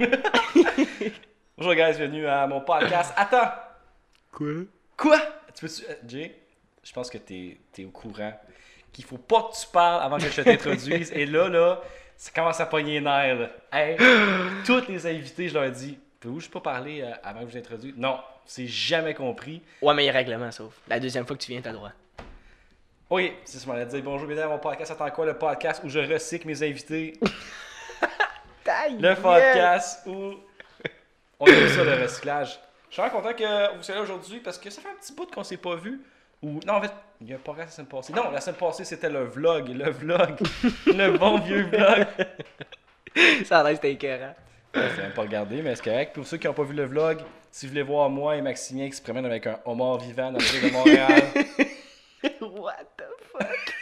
Bonjour guys, bienvenue à mon podcast. Attends! Quoi? Quoi? Tu peux-tu. euh, Jay, je pense que t'es es au courant qu'il faut pas que tu parles avant que je t'introduise. Et là, là, ça commence à pogner les nerfs. Là. Hey, tous les invités, je leur dis Pouvez-vous pas parler euh, avant que je vous introduise? Non, c'est jamais compris. Ouais, mais il y a règlement, sauf. La deuxième fois que tu viens, t'as le droit. Oui, c'est ce qu'on allait dire. Bonjour, bienvenue à mon podcast. Attends quoi? Le podcast où je recycle mes invités? Le podcast où on aime ça, le recyclage. Je suis vraiment content que vous soyez là aujourd'hui parce que ça fait un petit bout qu'on s'est pas vu. Ou, non, en fait, il y a pas la semaine passée. Non, la semaine passée, c'était le vlog. Le vlog. le bon vieux vlog. Ça a l'air c'était écœurant. Ouais, c'est même pas regardé, mais c'est correct. Pour ceux qui n'ont pas vu le vlog, si vous voulez voir moi et Maximien qui se promènent avec un homard vivant dans le ville de Montréal, What the fuck?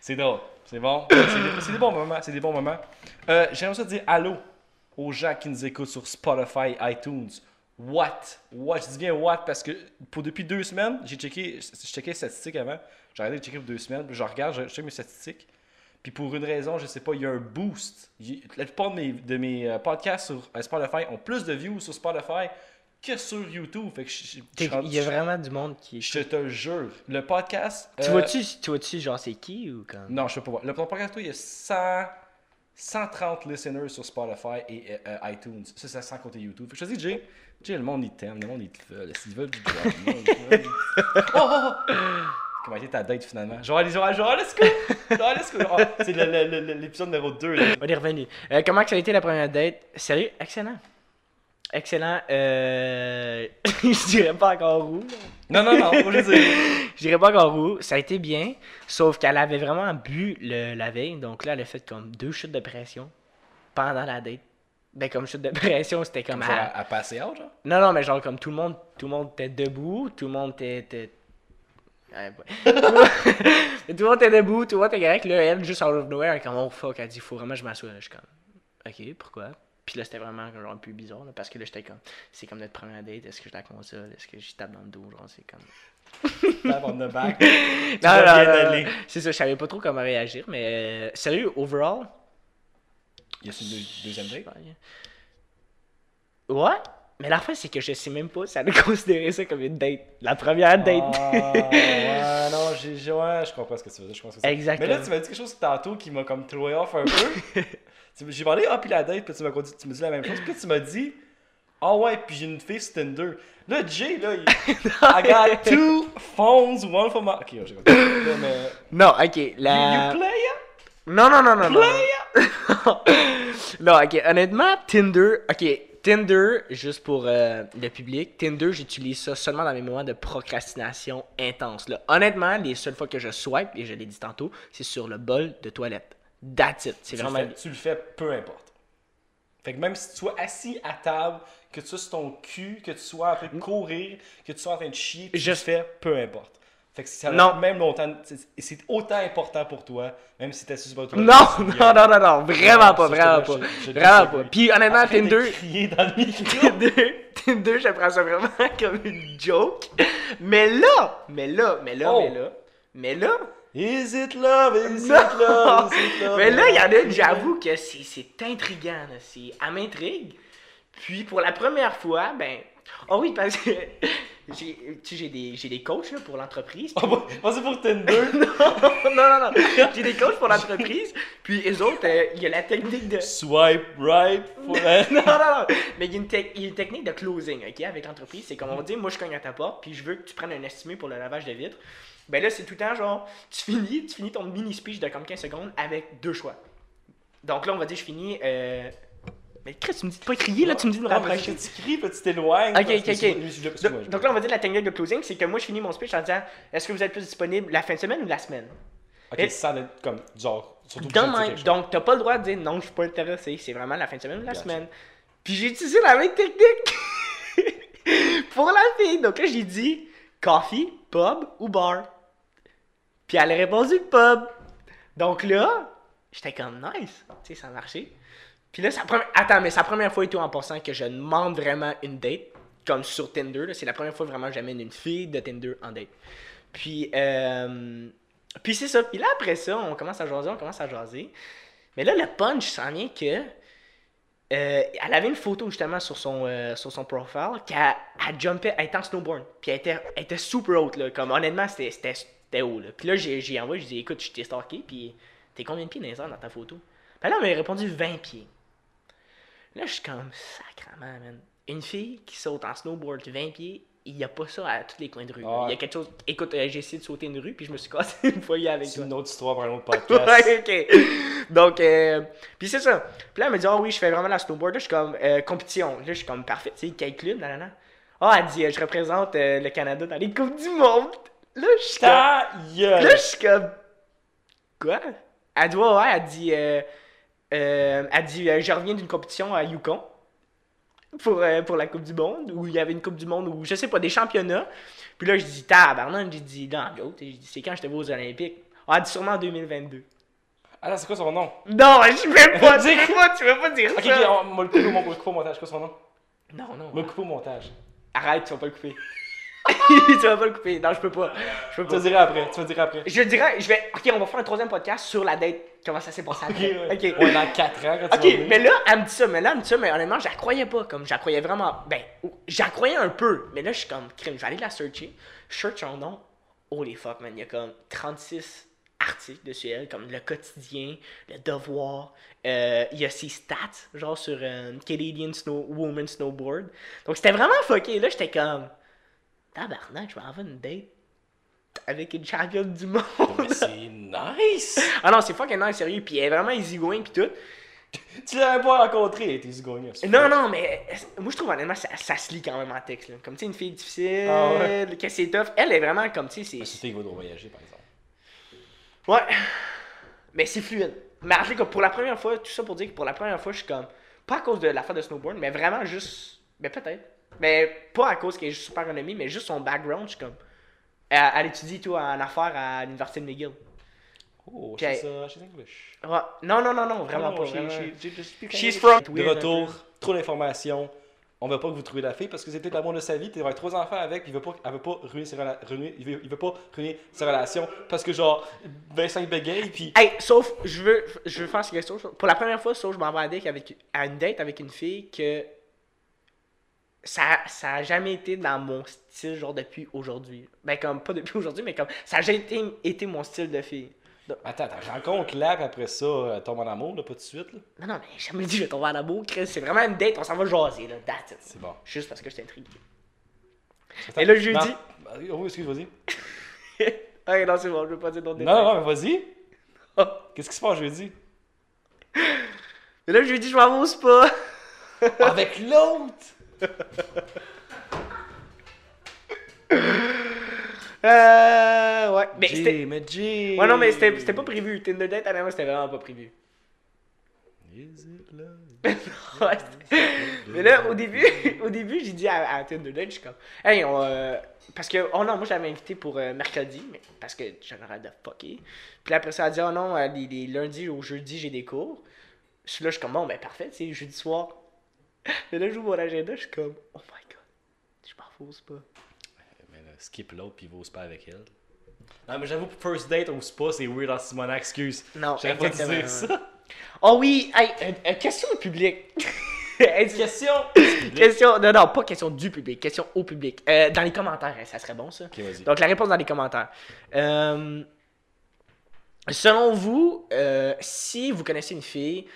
c'est drôle. C'est bon? C'est des, bons moments. C'est des bons moments. Euh, J'aimerais ça dire allô aux gens qui nous écoutent sur Spotify, iTunes. What? What? Je dis bien what parce que pour depuis deux semaines, j'ai checké, je checkais les statistiques avant. J'ai arrêté de checker pour deux semaines. Puis je regarde, je check mes statistiques. Puis pour une raison, je sais pas, il y a un boost. La plupart de mes, de mes euh, podcasts sur euh, Spotify ont plus de views sur Spotify que sur YouTube. Fait que je- je- je Il y a vraiment du monde qui. Je te jure. Le podcast. Tu euh, vois-tu, tu vois-tu, genre, c'est qui ou comme? Non, je peux pas voir. Le podcast, toi, il y a 100, 130 listeners sur Spotify et euh, iTunes. Ça, c'est sans compter YouTube. Fait que je te dis, Jay, Jay, le monde, il t'aime. Le monde, il te veut. S'ils veulent du. Oh, oh, oh! Comment a été ta date finalement? Genre, allez, genre, genre, let's go! Genre, let's go! Oh, c'est l'épisode numéro 2. Là. On est revenu. Euh, comment que ça a été la première date? Sérieux? Excellent. Excellent. Euh... je dirais pas encore où. Non, non, non, faut juste dire. Je dirais pas encore où. Ça a été bien. Sauf qu'elle avait vraiment bu le, la veille. Donc là, elle a fait comme deux chutes de pression pendant la date. Ben, comme chute de pression, c'était comme. Genre, à- à, passer out, genre? Non, non, mais genre comme tout le monde, tout le monde était debout, tout le monde était. était- Ouais, ouais. tout le monde était debout, tout le monde était correct. Là, elle, juste out of nowhere, elle est comme oh fuck, elle dit faut vraiment que je m'assoie. Je suis comme ok, pourquoi? Puis là, c'était vraiment genre un peu bizarre, là, parce que là, j'étais comme c'est comme notre première date, est-ce que je la console, est-ce que je tape dans le dos, genre c'est comme. Tap on the back. Non, non. C'est ça, je savais pas trop comment réagir, mais euh, sérieux, overall, Y a une deux- deuxième date? ouais. Mais la fin, c'est que je sais même pas si elle a considéré ça comme une date. La première date. Ah, ouais, non, j'ai, ouais, je comprends ce que tu veux dire. Je comprends ce que tu veux dire. Exactement. Mais là, tu m'as dit quelque chose tantôt qui m'a comme throwé off un peu. J'ai parlé, ah, puis la date, puis tu m'as, dit, tu m'as dit la même chose. Puis tu m'as dit, ah ouais, puis j'ai une fille sur Tinder. Là, Jay, là, il. I got two phones, one for my. Ok, j'ai compris. Mais. Non, ok. You, La... you play? Non, non, non, non, non. non, ok, honnêtement, Tinder, ok, Tinder, juste pour euh, le public, Tinder, j'utilise ça seulement dans mes moments de procrastination intense. Là. Honnêtement, les seules fois que je swipe, et je l'ai dit tantôt, c'est sur le bol de toilette. That's it. C'est vraiment. le fais, tu le fais peu importe. Fait que même si tu sois assis à table, que tu sois sur ton cul, que tu sois en train de courir, que tu sois en train de chier, tu Je- le fais peu importe. Fait que ça Non. même longtemps, c'est- autant important pour toi, même si t'es assis sur Non, non, non, non, non, vraiment pas, vraiment pas. Vraiment pas. Puis honnêtement, Tinder. Tinder, Tinder, je prends ça vraiment comme une joke. Mais là, mais là, mais là, Oh. mais là, mais là, Is it love? Is it love? Is it love? Mais là, il y en a j'avoue que c'est intriguant. là. C'est, elle m'intrigue. Puis pour la première fois, ben. Oh oui, parce que j'ai, tu sais, j'ai des, j'ai des coachs là, pour l'entreprise. Ah, bah, ah, c'est pour Tinder. non, non, non. J'ai des coachs pour l'entreprise. Puis les autres, euh, il y a la technique de. Swipe right for non, non, non. Mais il y, a une tec- il y a une technique de closing, OK, avec l'entreprise. C'est comme on dit, moi, je cogne à ta porte, puis je veux que tu prennes un estimé pour le lavage de vitres. Ben là, c'est tout le temps genre, tu finis, tu finis ton mini speech de comme 15 secondes avec deux choix. Donc là, on va dire, je finis. Euh... Mais Chris, tu me dis de pas crier, là, tu me dis de me rapprocher. Tu cries, puis tu t'éloignes. Ok, ok, ok. Donc, donc là, on va dire la technique de closing, c'est que moi, je finis mon speech en disant, est-ce que vous êtes plus disponible la fin de semaine ou la semaine? Ok, Et- ça être comme, genre, surtout Dans. Donc, t'as pas le droit de dire non, je suis pas intéressé. C'est vraiment la fin de semaine ou la semaine. Puis j'ai utilisé la même technique pour la fille. Donc là, j'ai dit coffee, pub ou bar. Puis elle a répondu pub. Donc là, j'étais comme nice. Tu sais, ça a marché. Puis là, la première... Attends, mais la première fois et tout en passant que je demande vraiment une date. Comme sur Tinder. C'est la première fois vraiment que j'amène une fille de Tinder en date. Puis, euh... Puis c'est ça. Puis là, après ça, on commence à jaser, on commence à jaser. Mais là, le punch s'en vient que euh, elle avait une photo justement sur son, euh, sur son profile qu'elle elle jumpait, elle était en snowboard. Puis elle était, elle était super haute, là. Comme honnêtement, c'était, c'était, c'était haut, là. Puis là, j'ai, envoyé, je dis écoute, je t'ai stalké, puis t'es combien de pieds dans les airs dans ta photo? Puis là, elle m'a répondu 20 pieds. Là, je suis comme sacrement, man. Une fille qui saute en snowboard 20 pieds, il n'y a pas ça à tous les coins de rue. Ah. Il y a quelque chose. Écoute, euh, j'ai essayé de sauter une rue, puis je me suis cassé une foyer avec C'est une autre histoire pour un autre podcast. Ouais, ok. Donc, euh, puis c'est ça. Puis là, elle me dit, ah oui, je fais vraiment la snowboard. Là, je suis comme, euh, compétition. Là, je suis comme, parfait, tu sais, quel club, là, là, là. Ah, elle dit, euh, je représente euh, le Canada dans les Coupes du Monde. Là, je suis comme, là, je suis comme, quoi? Elle dit, ouais, ouais, elle dit, euh, euh, elle dit, euh, je reviens d'une compétition à Yukon pour, euh, pour la Coupe du Monde, où il y avait une Coupe du Monde, ou je sais pas, des championnats. Puis là, je dis, tabarnak, j'ai dit, non, dit, c'est quand j'étais aux Olympiques? Ah, elle dit, sûrement en 2022. Ah, c'est quoi son nom? Non, je vais pas, veux pas, tu veux pas dire Ok, ok, ça. mon- on va le couper au montage. C'est quoi son nom? Non, non. On va le couper au montage. Arrête, tu vas pas le couper. tu vas pas le couper. Non, je peux pas. Je peux Tu vas pas. dire après. Tu vas dire après. Je dirais, je vais. Ok, on va faire un troisième podcast sur la date. Comment ça s'est passé Ok, après. Ok. Ouais, dans 4 ans, quand tu Ok, mais là, elle me dit ça, mais là, elle me dit ça, mais honnêtement, je la croyais pas. Comme, je la croyais vraiment. Ben, je la croyais un peu. Mais là, je suis comme, crime, je vais aller la searcher. Je search son nom. Holy fuck, man. Il y a comme 36 articles dessus elle, comme le quotidien, le devoir. Euh, il y a ses stats, genre sur euh, Canadian Snow, Woman Snowboard. Donc, c'était vraiment fucké. Là, j'étais comme, tabarnak, je vais avoir une date avec une championne du monde. Mais c'est nice! ah non, c'est fucking nice, sérieux. Puis elle est vraiment easygoing, puis tout. tu l'avais pas rencontré, t'es gagné. Non, non, mais euh, moi je trouve honnêtement ça, ça se lit quand même en texte. Là. Comme tu sais, une fille difficile, Ah ouais. que c'est tough. Elle est vraiment comme tu sais, C'est fait qu'il va voyager, par exemple. Ouais. Mais c'est fluide. Mais en cas, pour la première fois, tout ça pour dire que pour la première fois, je suis comme. Pas à cause de l'affaire de snowboard, mais vraiment juste. Mais peut-être. Mais pas à cause qu'elle est juste super renommée, mais juste son background, je suis comme. Elle, elle étudie tout en affaires à l'université de McGill. Oh, Ok. she's, uh, she's English. Ouais. Non, non, non, non, vraiment pas. she- vraiment. she- she She's from- De retour, trop d'informations. On veut pas que vous trouviez la fille parce que c'est peut-être l'amour de sa vie. T'es avec trois enfants avec, il veut pas, elle veut pas ruiner ses rela- ruiner- il, veut, il veut pas ruiner sa relation parce que genre Vincent il bégaye puis Hey, sauf, je veux, je veux faire cette question. Pour la première fois, sauf, je m'en vais à, date avec, à une date avec une fille que ça, ça a jamais été dans mon style, genre depuis aujourd'hui. Ben, comme, pas depuis aujourd'hui, mais comme, ça a jamais été, été mon style de fille. Donc, attends, attends, je rencontre là puis après ça euh, tombe en amour là, pas tout de suite là. non, non, mais j'ai jamais dit je vais tomber en amour, Chris. C'est vraiment une date, on s'en va jaser, là. That's it. C'est bon. Juste parce que j'étais intrigué. Et là, jeudi- non, Oh, excuse, vas-y. ok, non, c'est bon, je veux pas dire d'autres Non, détails. non, mais vas-y. Oh. Qu'est-ce qui se passe jeudi? Et là, je lui ai dit, je m'en vais spa. Avec l'autre! Euh, ouais. Mais c'était. Mais Jay! Ouais, non, mais c'était c'était pas prévu. Tinder date, honnêtement, c'était vraiment pas prévu. Is it love? Ouais. Mais là, au début, au début, j'ai dit à, à Tinder Date, je suis comme, hey, on, euh, parce que, oh non, moi, je l'avais invité pour euh, mercredi, mais parce que j'en arrête de fucker. Puis là, après ça, elle a dit, oh non, euh, les, les lundis au jeudi, j'ai des cours. Je suis là, je suis comme, bon, ben parfait, c'est jeudi soir. Mais là, j'ouvre mon agenda, je suis comme, oh my god, je m'en fous pas. Mais là, skip l'autre puis au spa avec elle. Non, mais j'avoue, first date au spa, c'est weird en Simonac, excuse. Non, J'aurais pas dire ça. Oh oui, hey, question au public. Question! question, non, non, pas question du public, question au public. Euh, dans les commentaires, hein, ça serait bon ça. Ok, vas-y. Donc la réponse dans les commentaires. Euh, selon vous, euh, si vous connaissez une fille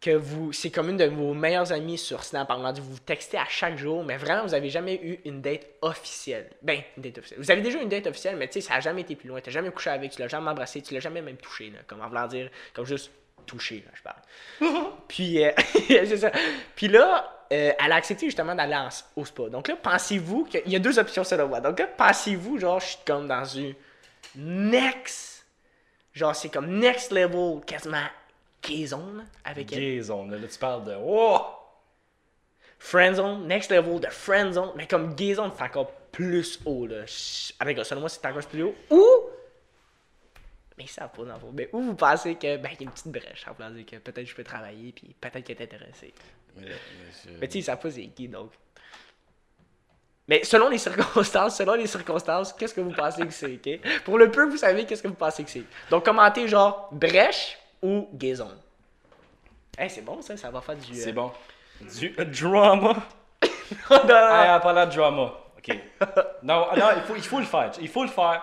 que vous, c'est comme une de vos meilleures amies sur Snap, exemple, vous vous textez à chaque jour, mais vraiment vous avez jamais eu une date officielle. Ben, une date officielle. Vous avez déjà eu une date officielle, mais tu sais, ça a jamais été plus loin. T'as jamais couché avec, tu l'as jamais embrassé, tu l'as jamais même touché, là, comme en voulant dire, comme juste touché, là, je parle. Puis, euh, c'est ça. Puis là, euh, elle a accepté justement d'aller en- au spa. Donc là, pensez-vous qu'il y a deux options selon moi. Donc là, pensez-vous, genre, je suis comme dans une next, genre, c'est comme next level, quasiment gay zone avec elle. Gay zone, là, là, tu parles de. Oh! Friend zone, next level de friend zone, mais comme gay zone, c'est encore plus haut, là. Avec selon moi, c'est encore plus haut. Ou, mais ça pas fond. Mais où vous pensez que, ben, il y a une petite brèche, en voulant dire que peut-être je peux travailler, puis peut-être qu'elle est intéressée. Mais, mais tu sais, ils savent pas c'est qui, donc. Mais selon les circonstances, selon les circonstances, qu'est-ce que vous pensez que c'est, ok? Pour le peu, vous savez qu'est-ce que vous pensez que c'est. Donc, commentez genre brèche ou gay zone. Hey, c'est bon ça, ça va faire du. C'est euh, bon. Du euh, drama. non, non, non. Ah, en parlant de drama. OK. Non, ah, non il, faut, il faut le faire. Il faut le faire.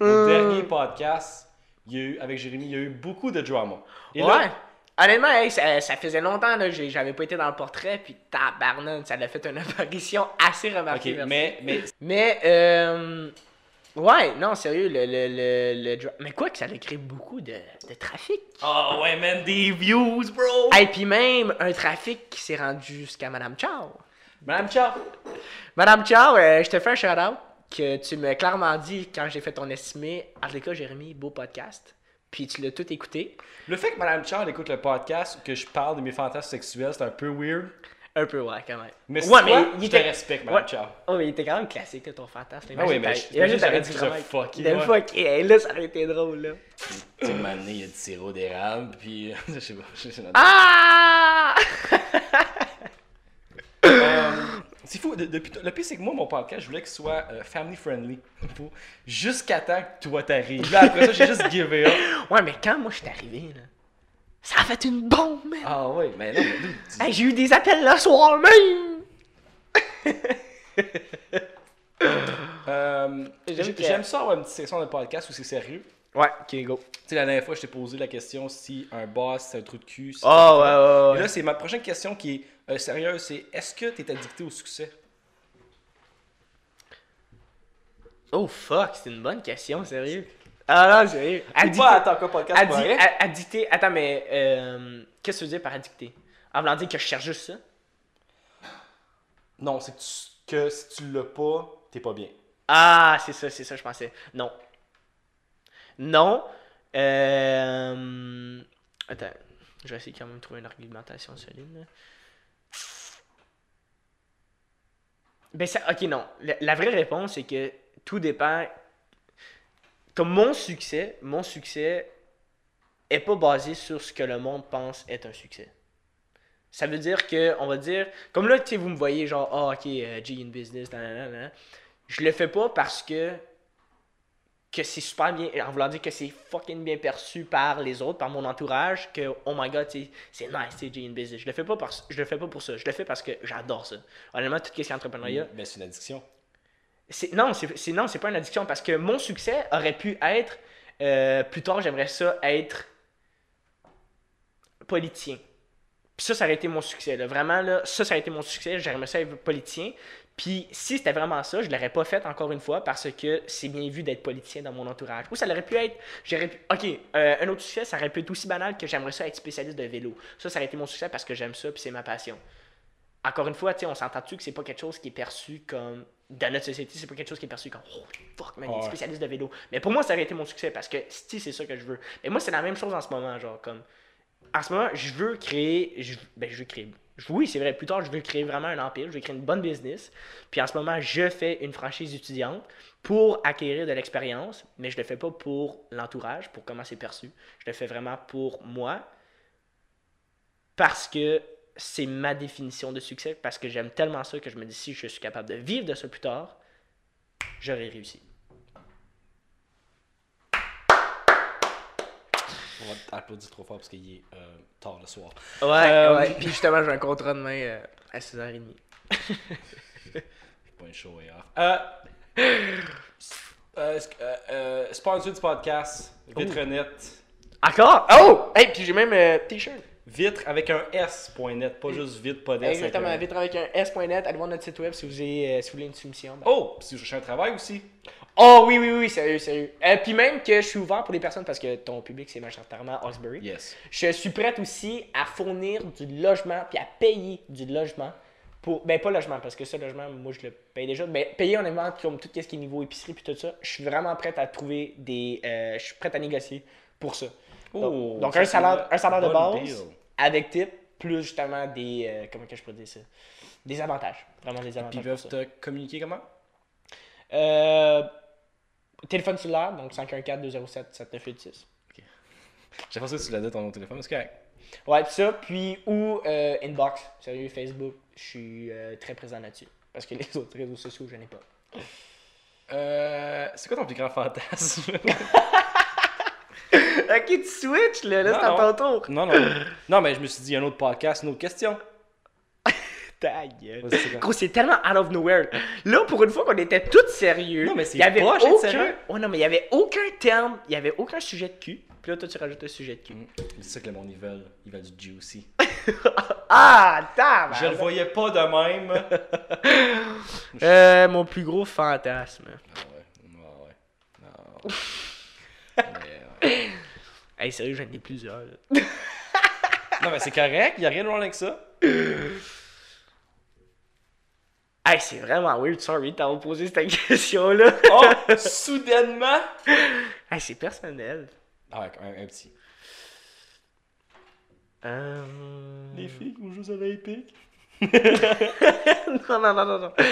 Au Euh. dernier podcast, il y a eu, avec Jérémy, il y a eu beaucoup de drama. Et ouais. là, Honnêtement, hey, ça, ça faisait longtemps là, j'ai- j'avais pas été dans le portrait, puis tabarnak, ça a fait une apparition assez merci. mais, mais Mais, euh, ouais, non, sérieux, le, le, le, le Mais quoi que ça a créé beaucoup de, de trafic. Oh ouais, man, des views, bro! Et puis même, un trafic qui s'est rendu jusqu'à Madame Chao. Madame Chao! Madame Chao, euh, je te fais un shout-out que tu m'as clairement dit quand j'ai fait ton estimé. En tout cas, Jérémy, beau podcast. Puis tu l'as tout écouté. Le fait que Madame Chao écoute le podcast ou que je parle de mes fantasmes sexuels, c'est un peu weird. Un peu, ouais, quand même. Mais, ouais, je te respecte, Ouais. Chao. Oh, mais il était quand même classique, là, ton fantasme. Ah oui, mais imagine, t'aurais dit fucké, de ouais. fucké. Hey, là, ça aurait été drôle, là. Tu sais, donné, il y a du sirop d'érable, puis. je sais pas. je sais pas. Ah! Euh, c'est fou. de- depuis, le pire, c'est que moi, mon podcast, je voulais qu'il soit euh, family friendly. Jusqu'à temps que toi t'arrives. Là, après ça, j'ai juste givé up. Ouais, mais quand moi je suis arrivé, là, ça a fait une bombe, man. Ah ouais, mais non, mais dude, tu- Hey, j'ai eu des appels le soir même. Euh, J'aime j'ai- que- J'aime ça avoir une petite section de podcast où c'est sérieux. Ouais, ok, go. Tu sais, la dernière fois, je t'ai posé la question si un boss, c'est un trou de cul. si Oh, c'est- ouais, ouais, Et ouais. là, c'est ma prochaine question qui est euh, sérieuse c'est est-ce que tu es addicté au succès? Oh, fuck, c'est une bonne question, sérieux. Ah non. Ou pas attends quoi podcast Addi- pour rien? addicté. Attends, mais euh, qu'est-ce que tu veux dire par addicté? En voulant dire que je cherche juste ça? Non, c'est que, tu- que si tu l'as pas, t'es pas bien. Ah, c'est ça, c'est ça, je pensais. Non. Non. Euh... Attends, je vais essayer quand même de trouver une argumentation solide. là. Ben, ça, ok, non. La, la vraie réponse, c'est que tout dépend. Comme mon succès, mon succès est pas basé sur ce que le monde pense être un succès. Ça veut dire que, on va dire, comme là, tu sais, vous me voyez genre, ah, ok, euh, G in business, nanana, je le fais pas parce que que c'est super bien, en voulant dire que c'est fucking bien perçu par les autres, par mon entourage, que oh my god, c'est nice, c'est in business. Je le fais pas parce, je le fais pas pour ça, je le fais parce que j'adore ça. Honnêtement, tout ce qui est entrepreneuriat, Ben, c'est une addiction. Non, c'est non, pas une addiction parce que mon succès aurait pu être euh, plus tard, j'aimerais ça être politicien. Puis ça, ça aurait été mon succès. Là. Vraiment, là, ça, ça aurait été mon succès. J'aimerais ça être politicien. Puis si c'était vraiment ça, je l'aurais pas fait encore une fois parce que c'est bien vu d'être politicien dans mon entourage. Ou ça aurait pu être. J'aurais pu. Ok, euh, un autre succès, ça aurait pu être aussi banal que j'aimerais ça être spécialiste de vélo. Ça, ça aurait été mon succès parce que j'aime ça puis c'est ma passion. Encore une fois, on s'entend-tu que c'est pas quelque chose qui est perçu comme. Dans notre société, c'est pas quelque chose qui est perçu comme. Oh, fuck, man, il est spécialiste de vélo. Mais pour moi, ça aurait été mon succès parce que, si c'est ça que je veux. Mais moi, c'est la même chose en ce moment, genre, comme. En ce moment, je veux créer. Je, ben, je veux créer. Oui, c'est vrai, plus tard, je veux créer vraiment un empire, je veux créer une bonne business. Puis en ce moment, je fais une franchise étudiante pour acquérir de l'expérience, mais je le fais pas pour l'entourage, pour comment c'est perçu. Je le fais vraiment pour moi, parce que c'est ma définition de succès, parce que j'aime tellement ça que je me dis si je suis capable de vivre de ça plus tard, j'aurais réussi. On va t'applaudir trop fort parce qu'il est euh, tard le soir. Ouais, Euh, ouais. Puis justement, j'ai un contrat demain euh, à 6h30. Pas une show hier. Euh, sponsor du podcast, Vitrenet. Encore? Oh! Hey, puis j'ai même un t-shirt. Vitre avec un S.net, pas juste vite, pas d'S. Exactement, avec un- vitre avec un S.net. Allez voir notre site web si vous, avez, euh, si vous voulez une soumission. Ben- Oh, si je cherche un travail aussi. Oh oui, oui, oui, sérieux, sérieux. Euh, puis même que je suis ouvert pour les personnes parce que ton public c'est majoritairement Hawkesbury. Yes. Je suis prête aussi à fournir du logement puis à payer du logement pour ben pas logement parce que ce logement moi je le paye déjà mais payer honnêtement comme tout ce qui est niveau épicerie puis tout ça je suis vraiment prête à trouver des euh, je suis prête à négocier pour ça donc, un salaire un salaire de base deal. avec tip plus justement des euh, comment que je pourrais dire ça? Des avantages vraiment des Puis avantages ils pour ça. peuvent te communiquer comment? Euh, téléphone cellulaire donc 514 207 7986 J'ai pensé que tu l'as dit ton téléphone, mais c'est correct. Ouais, pis ça, puis ou euh, inbox, sérieux, Facebook, je suis euh, très présent là-dessus. Parce que les autres réseaux sociaux, je n'ai pas. Euh, c'est quoi ton plus grand fantasme? ok, tu switches, là. Là, c'est à ton tour. Non, non. Non, mais je me suis dit, un autre podcast, une autre question. Ta gueule. Gros, c'est tellement out of nowhere. Là, pour une fois qu'on était tous sérieux, Non, mais c'est il y avait aucun... Ouais, non, mais il y avait aucun terme, il y avait aucun sujet de cul. Puis là, toi, tu rajoutes un sujet de cul. Mm. C'est ça que le monde, ils veulent. Ils veulent du juicy. Ah, tabarnak. Je le voyais pas de même. Euh, mon plus gros fantasme. Ah ouais. Ah ouais. Non. Hey, sérieux, j'en ai plusieurs. là. Non, mais c'est correct. Y a rien de wrong avec ça. Hey, c'est vraiment weird, sorry, d'avoir posé cette question-là. Oh, soudainement. hey, c'est personnel. Ah ouais, un, un petit. Euh... Les filles aux Jeux Olympiques. non, non, non, non, non. Plus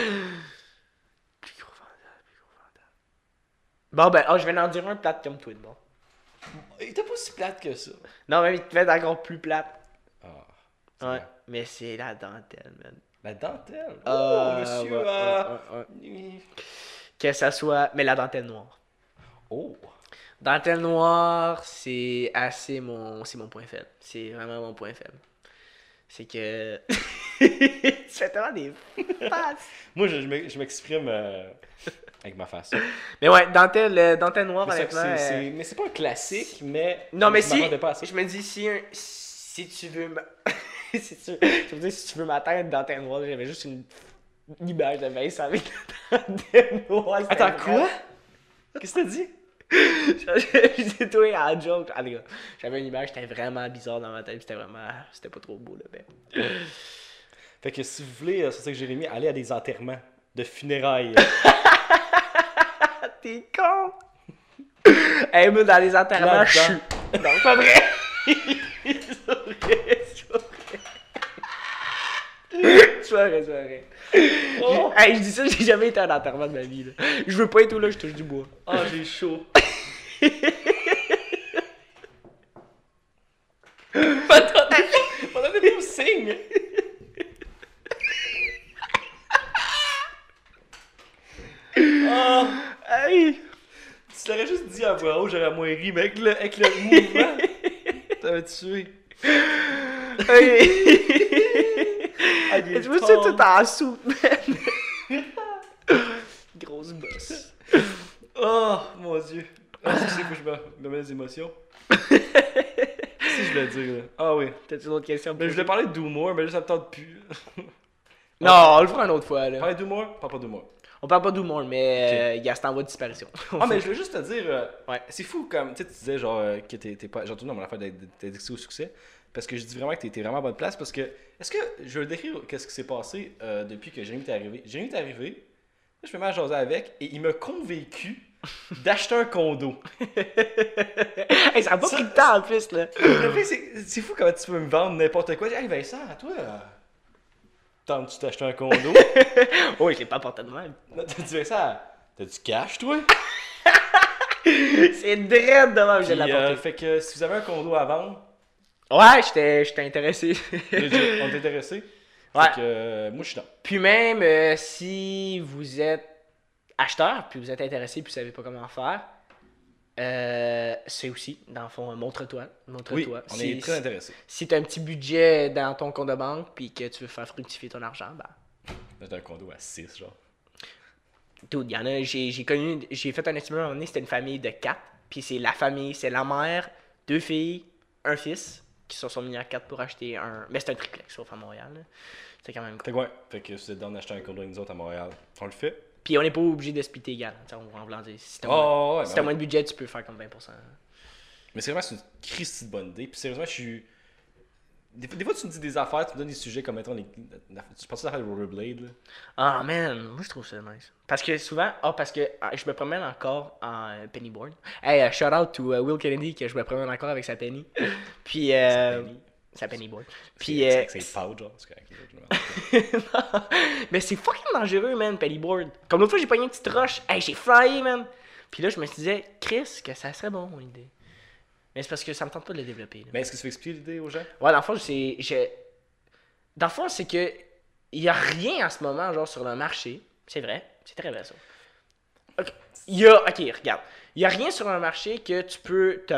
gros fantasme, plus gros fantasme. Bon, ben, oh, je vais en dire un plate comme toi, bon. Il était pas si plate que ça. Non, mais il te fait encore plus plate. Ah. Ouais, mais c'est la dentelle, man. La dentelle? Oh, Euh, monsieur. ouais, euh, ouais, oui. Que ça soit. Mais la dentelle noire. Oh. Dentelle noire, c'est assez mon. C'est mon point faible. C'est vraiment mon point faible. C'est que. tu fais tellement des faces. Moi, je, je m'ex- je m'exprime euh, avec ma face. Mais ouais, dentelle, euh, dentelle noire, Mais c'est- honnêtement. c'est- euh, c'est- mais c'est pas un classique, mais. Non, mais si. pas à ça. Je me dis, si, un- si tu veux. ma- si tu... Je veux dire, si tu veux ma tête dentelle noire, j'avais juste une, une image de Vincent avec dentelle noire. Attends, vraiment- quoi? Qu'est-ce que t'as dit? Disais, toi, en joke. Tout cas, j'avais une image, c'était vraiment bizarre dans ma tête, c'était vraiment. C'était pas trop beau, là. Mais... Fait que si vous voulez, euh, c'est ça que Jérémy, aller à des enterrements de funérailles. T'es con! hey, moi, dans les enterrements, je suis. Non, c'est pas vrai! c'est pas vrai, c'est pas vrai. C'est pas vrai, c'est pas vrai. Oh! Hey, je dis ça, j'ai jamais été à un enterrement de ma vie, là. Je veux pas être où, là, je touche du bois. Ah, j'ai chaud. On a des signes. Ah, Hey! tu l'aurais juste dit à voix haute, j'aurais moins ri, mais avec le, avec le mouvement, t'avais tué. Hey! Ah, vois, c'est tendre. tout en soupe, man. Grosse bosse. Oh, mon dieu. Ah, c'est ça que je me, me mets des émotions. si je voulais dire, là. Ah oui. T'as-tu d'autres questions? Mais je voulais parler d'humour, mais là, ça me tente plus. Non, on le fera une autre fois, là. Parler d'humour? Parle pas d'humour. On parle pas d'humour, mais euh, Gaston va de disparition. Ah, mais je veux juste te dire, euh, Ouais. c'est fou comme, tu sais, tu disais genre euh, que t'es pas, j'ai entendu dans mon affaire d'être au succès, parce que je dis vraiment que t'es t'es vraiment à bonne place, parce que, est-ce que, je veux décrire qu'est-ce qui s'est passé euh, depuis que Jérémy est arrivé. Jérémy est arrivé, là, je me mets à jaser avec, et il m'a convaincu d'acheter un condo. hey, ça a pas pris de temps en plus, là. Le fait, c'est c'est fou comment tu peux me vendre n'importe quoi. Hey Vincent, toi, euh, tentes-tu d'acheter un condo? Oh, je l'ai pas porté de même. T'as dit Vincent, t'as du cash, toi? C'est dread de même, je l'ai euh, fait que si vous avez un condo à vendre, Ouais, j'étais j'étais intéressé. on est intéressé. Ouais. Fait que euh, moi, je suis dans. Puis même euh, si vous êtes acheteur, puis vous êtes intéressé, puis vous savez pas comment faire, euh, c'est aussi, dans le fond, montre-toi. Oui, Montre-toi. on si, est très intéressé. si tu as un petit budget dans ton compte de banque, puis que tu veux faire fructifier ton argent, ben, J'ai un condo à 6, genre. Dude, il y en a, j'ai connu, j'ai fait un estimé à un moment donné, c'était une famille de quatre, puis c'est la famille, c'est la mère, deux filles, un fils, qui se sont mis à quatre pour acheter un, mais c'est un triplex, sauf à Montréal, c'est quand même cool. Fait que ouais, fait que si vous êtes dans d'acheter un condo avec nous autres à Montréal, on le fait. Puis on n'est pas obligé de splitter égal, on va en voulant dire, si t'as moins, Oh, ouais, si ben moins de budget, tu peux faire comme 20%. Mais sérieusement, c'est une Christie de bonne idée. Puis sérieusement, je suis. Des, fois- des fois, tu me dis des affaires, tu me donnes des sujets comme mettons les. Tu penses à l'affaire de Rollerblade, là? Ah man, moi je trouve ça nice. Parce que souvent, ah parce que ah, je me promène encore en euh, pennyboard. Hey, uh, shout out to uh, Will Kennedy que je me promène encore avec sa penny. Puis euh, penny. Sa pennyboard. Puis. Puis euh, C'est pas genre, c'est correct. je mais c'est fucking dangereux, man, pennyboard. Comme l'autre fois, j'ai pogné une petite roche. Hey, j'ai flyé, man. Puis là, je me suis dit, Chris, que ça serait bon, mon idée. Mais c'est parce que ça me tente pas de le développer. là. Mais est-ce que tu veux expliquer l'idée aux gens? Ouais, dans le fond, c'est. j'ai- Dans le fond, c'est que. Il y a rien en ce moment, genre, sur le marché. C'est vrai. C'est très vrai, ça. Ok. Il y a. Ok, regarde. Il y a rien sur un marché que tu peux te.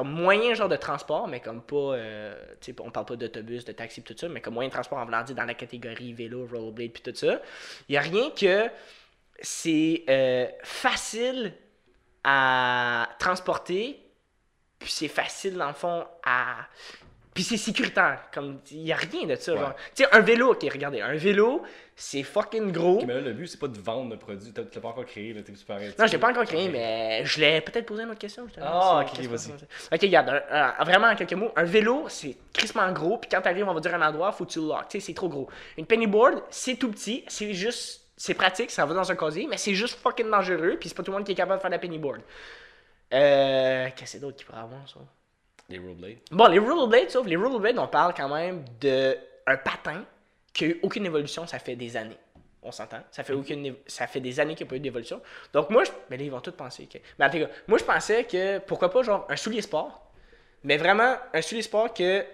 Comme moyen genre de transport, mais comme pas, euh, on parle pas d'autobus, de taxi, tout ça, mais comme moyen de transport en voulant dire dans la catégorie vélo, rollerblade, puis tout ça. Il y a rien que c'est euh, facile à transporter, puis c'est facile dans le fond à puis c'est sécuritaire. Comme, il y a rien de ça. Ouais. Tu sais, un vélo, ok, regardez, un vélo, c'est fucking gros. Mais là, le but, c'est pas de vendre le produit. Tu l'as pas encore créé, là. T'es super Non, je l'ai pas encore créé, mais je l'ai peut-être posé une autre question. Ah, ok, vas-y. Ok, regarde, un- vraiment en quelques mots, un vélo, c'est crissement gros, puis quand t'arrives, on va dire un endroit, faut que tu le lock. Tu sais, c'est trop gros. Une pennyboard, c'est tout petit, c'est juste. C'est pratique, ça va dans un casier, mais c'est juste fucking dangereux, puis c'est pas tout le monde qui est capable de faire la pennyboard. Euh. Qu'est-ce que c'est d'autre qui pourrait avoir, ça? Les rollerblades. Bon, les rollerblades, sauf les rollerblades, on parle quand même de un patin qui a eu aucune évolution, ça fait des années. On s'entend? Ça fait aucune évo- ça fait des années qu'il n'y a pas eu d'évolution. Donc moi, je... mais là, ils vont tous penser que. Mais en tout cas, moi je pensais que pourquoi pas genre un soulier sport, mais vraiment un soulier sport que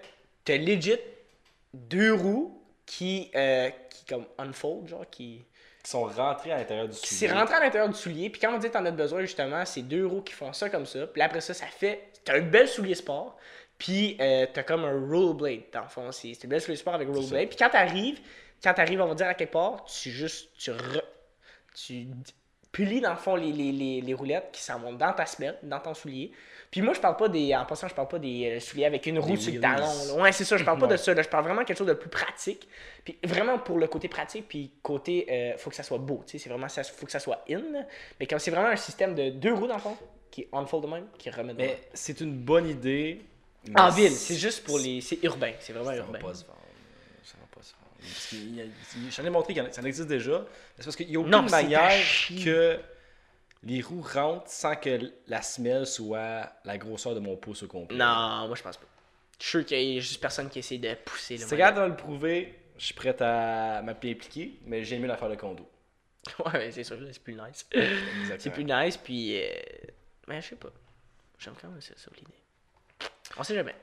t'as legit deux roues qui, euh, qui comme unfold, genre qui. Qui sont rentrés à l'intérieur du soulier. s'est rentré à l'intérieur du soulier, puis quand on dit que t'en as besoin, justement, c'est deux roues qui font ça comme ça, puis après ça, ça fait. T'as un bel soulier sport, puis euh, t'as comme un rollerblade, dans le fond. C'est c'est un bel soulier sport avec rollerblade, puis quand t'arrives, quand t'arrives, on va dire à quelque part, tu juste. Tu, re- tu pulis, dans le fond, les, les, les, les roulettes qui s'en vont dans ta semelle, dans ton soulier. Puis moi, je parle pas des. En passant, je parle pas des euh, souliers avec une roue sur le talon. Ouais, c'est ça, je parle pas de ça. là. Je parle vraiment de quelque chose de plus pratique. Puis vraiment pour le côté pratique, puis côté, euh, faut que ça soit beau, tu sais, c'est vraiment, ça, faut que ça soit in. Mais comme c'est vraiment un système de deux roues dans le fond, qui unfold de même, qui remet de. Mais c'est une bonne idée. En ville, c'est juste pour les, c'est urbain, c'est vraiment Ça va urbain. pas se vendre. Ça va pas se vendre. Parce qu'il y a- J'en ai montré que ça existe déjà. C'est parce qu'il n'y a aucune Non, manière que les roues rentrent sans que la semelle soit la grosseur de mon pouce au complet. Non, moi je pense pas. Je suis sûr qu'il y a juste personne qui essaie de pousser le Si tu regardes de le prouver, je suis prêt à m'impliquer, mais j'ai mieux l'affaire de condo. Ouais, c'est sûr, c'est plus nice. C'est plus nice, puis. euh, Mais je sais pas. J'aime quand même ça, ça l'idée. On sait jamais.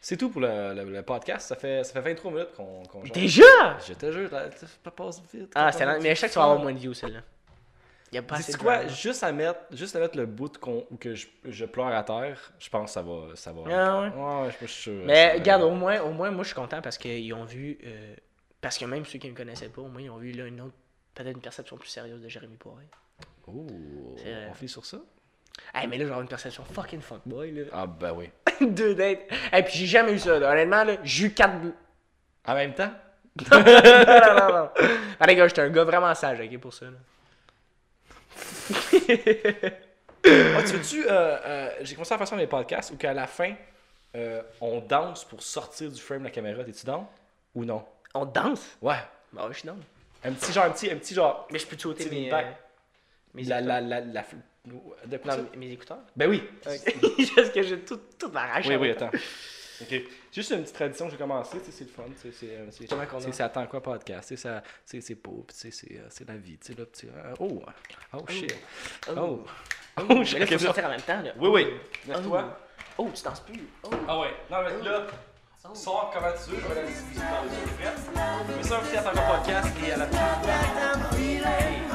C'est tout pour le, le- le podcast. Ça fait, ça fait 23 minutes qu'on jase. Déjà! Je te jure, ça passe vite. Ah, c'est mais je sais que tu vas avoir moins de views, celle-là. Y a pas assez Dis-tu de quoi, drama. juste à mettre, juste à mettre le bout qu'on- où que je, je pleure à terre, je pense que ça va, ça va. Ah ouais? ouais, je suis sûr. Mais regarde, au moins, au moins, moi je suis content parce qu'ils ont vu. euh, parce que même ceux qui ne me connaissaient pas, au moins ils ont vu là une autre. Peut-être une perception plus sérieuse de Jérémy Poiré. Oh, on fait sur ça? Hey, mais là, genre une perception fucking fuckboy, là. Ah, ben oui. Deux dates. Et puis j'ai jamais eu ça, là. Honnêtement, là, j'ai eu quatre. non, En même temps? non, non, non. Ah, les gars, j'étais un gars vraiment sage, ok, pour ça, là. Ah, tu veux-tu, euh, euh, j'ai commencé à faire ça dans mes podcasts où qu'à la fin, euh, on danse pour sortir du frame de la caméra? T'es-tu dans? Ou non? On danse? Ouais. Bah ouais, je suis down. Un petit genre, un petit, un petit genre. Mais je peux te sauter mes. mes La, la, la, la, de? Non, mes écouteurs. Ben oui. Parce que j'ai tout, tout m'arrache. Oui, oui, même Juste une petite tradition que j'ai commencé, tu sais, c'est le fun. tu sais, C'est, euh, c'est, Comment qu'on c'est, a? c'est attends quoi podcast, ça, c'est beau, c'est, euh, c'est la vie, tu sais, là, tu sais, euh, oh, oh shit, Oh. oh, Oh, oh, shit. là, faut sortir en même temps, là. Oui, oui. Oh. Lève-toi. Oh, tu danses plus. Oh. Ah ouais. Non, mais là, sors comment tu veux, je vais la distribuer dans les prêtes. Mais ça, un podcast et à la prochaine.